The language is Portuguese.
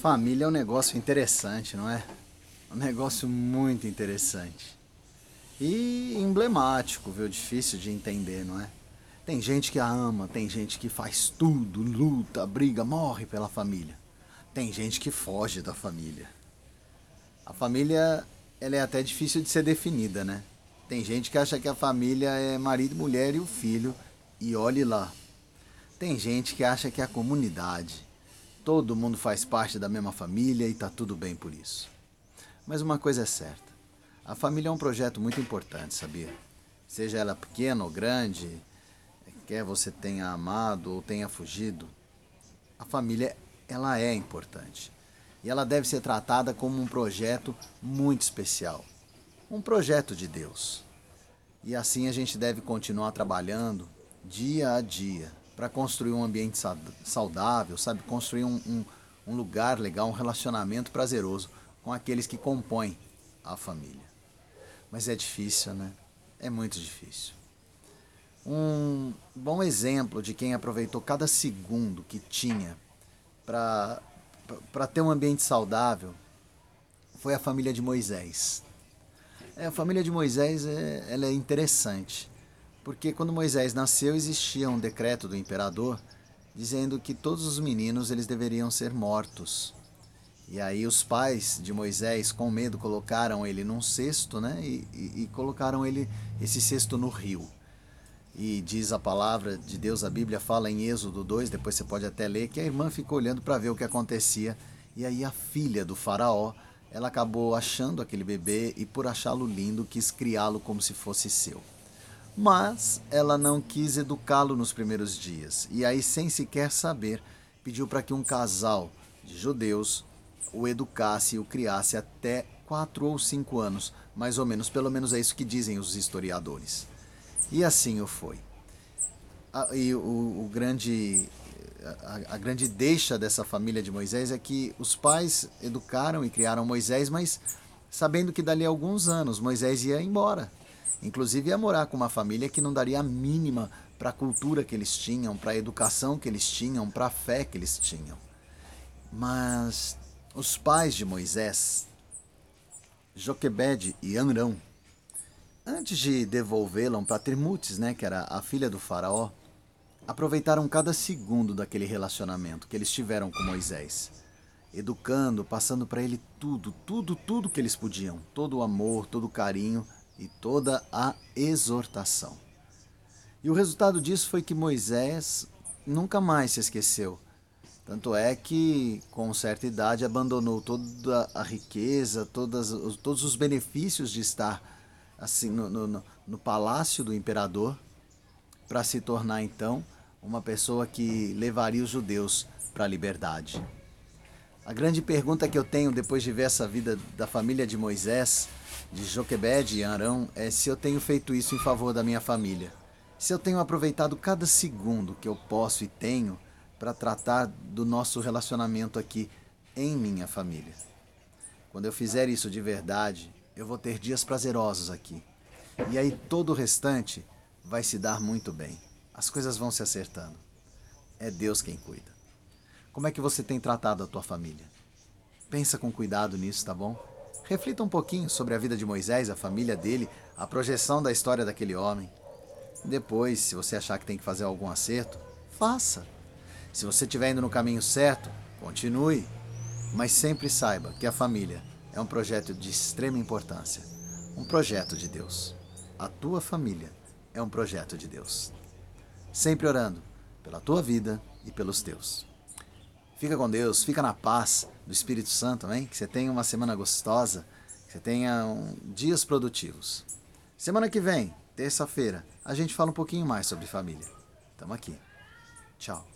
Família é um negócio interessante, não é? Um negócio muito interessante. E emblemático, viu? Difícil de entender, não é? Tem gente que a ama, tem gente que faz tudo, luta, briga, morre pela família. Tem gente que foge da família. A família, ela é até difícil de ser definida, né? Tem gente que acha que a família é marido, mulher e o filho, e olhe lá. Tem gente que acha que é a comunidade. Todo mundo faz parte da mesma família e tá tudo bem por isso. Mas uma coisa é certa: a família é um projeto muito importante, sabia? Seja ela pequena ou grande, quer você tenha amado ou tenha fugido, a família ela é importante. E ela deve ser tratada como um projeto muito especial. Um projeto de Deus. E assim a gente deve continuar trabalhando dia a dia para construir um ambiente saudável, sabe? Construir um, um, um lugar legal, um relacionamento prazeroso com aqueles que compõem a família. Mas é difícil, né? É muito difícil. Um bom exemplo de quem aproveitou cada segundo que tinha para ter um ambiente saudável foi a família de Moisés. É, a família de Moisés é, ela é interessante, porque quando Moisés nasceu existia um decreto do imperador dizendo que todos os meninos eles deveriam ser mortos. E aí os pais de Moisés, com medo, colocaram ele num cesto, né? E, e, e, colocaram ele esse cesto no rio. E diz a palavra de Deus, a Bíblia fala em Êxodo 2, depois você pode até ler, que a irmã ficou olhando para ver o que acontecia. E aí a filha do faraó, ela acabou achando aquele bebê e por achá-lo lindo quis criá-lo como se fosse seu. Mas ela não quis educá-lo nos primeiros dias. E aí, sem sequer saber, pediu para que um casal de judeus o educasse e o criasse até quatro ou cinco anos, mais ou menos, pelo menos é isso que dizem os historiadores. E assim o foi. E o, o grande, a, a, grande deixa dessa família de Moisés é que os pais educaram e criaram Moisés, mas sabendo que dali a alguns anos Moisés ia embora. Inclusive ia morar com uma família que não daria a mínima para a cultura que eles tinham, para a educação que eles tinham, para a fé que eles tinham. Mas os pais de Moisés, Joquebede e Amrão, antes de devolvê-la para Termutes, né, que era a filha do faraó, aproveitaram cada segundo daquele relacionamento que eles tiveram com Moisés, educando, passando para ele tudo, tudo, tudo que eles podiam, todo o amor, todo o carinho e toda a exortação. E o resultado disso foi que Moisés nunca mais se esqueceu tanto é que, com certa idade, abandonou toda a riqueza, todas, todos os benefícios de estar assim no, no, no palácio do imperador, para se tornar então uma pessoa que levaria os judeus para a liberdade. A grande pergunta que eu tenho depois de ver essa vida da família de Moisés, de Joquebed e Arão, é se eu tenho feito isso em favor da minha família. Se eu tenho aproveitado cada segundo que eu posso e tenho para tratar do nosso relacionamento aqui em minha família. Quando eu fizer isso de verdade, eu vou ter dias prazerosos aqui. E aí todo o restante vai se dar muito bem. As coisas vão se acertando. É Deus quem cuida. Como é que você tem tratado a tua família? Pensa com cuidado nisso, tá bom? Reflita um pouquinho sobre a vida de Moisés, a família dele, a projeção da história daquele homem. Depois, se você achar que tem que fazer algum acerto, faça. Se você estiver indo no caminho certo, continue. Mas sempre saiba que a família é um projeto de extrema importância. Um projeto de Deus. A tua família é um projeto de Deus. Sempre orando pela tua vida e pelos teus. Fica com Deus, fica na paz do Espírito Santo, amém? Que você tenha uma semana gostosa, que você tenha um, dias produtivos. Semana que vem, terça-feira, a gente fala um pouquinho mais sobre família. Tamo aqui. Tchau.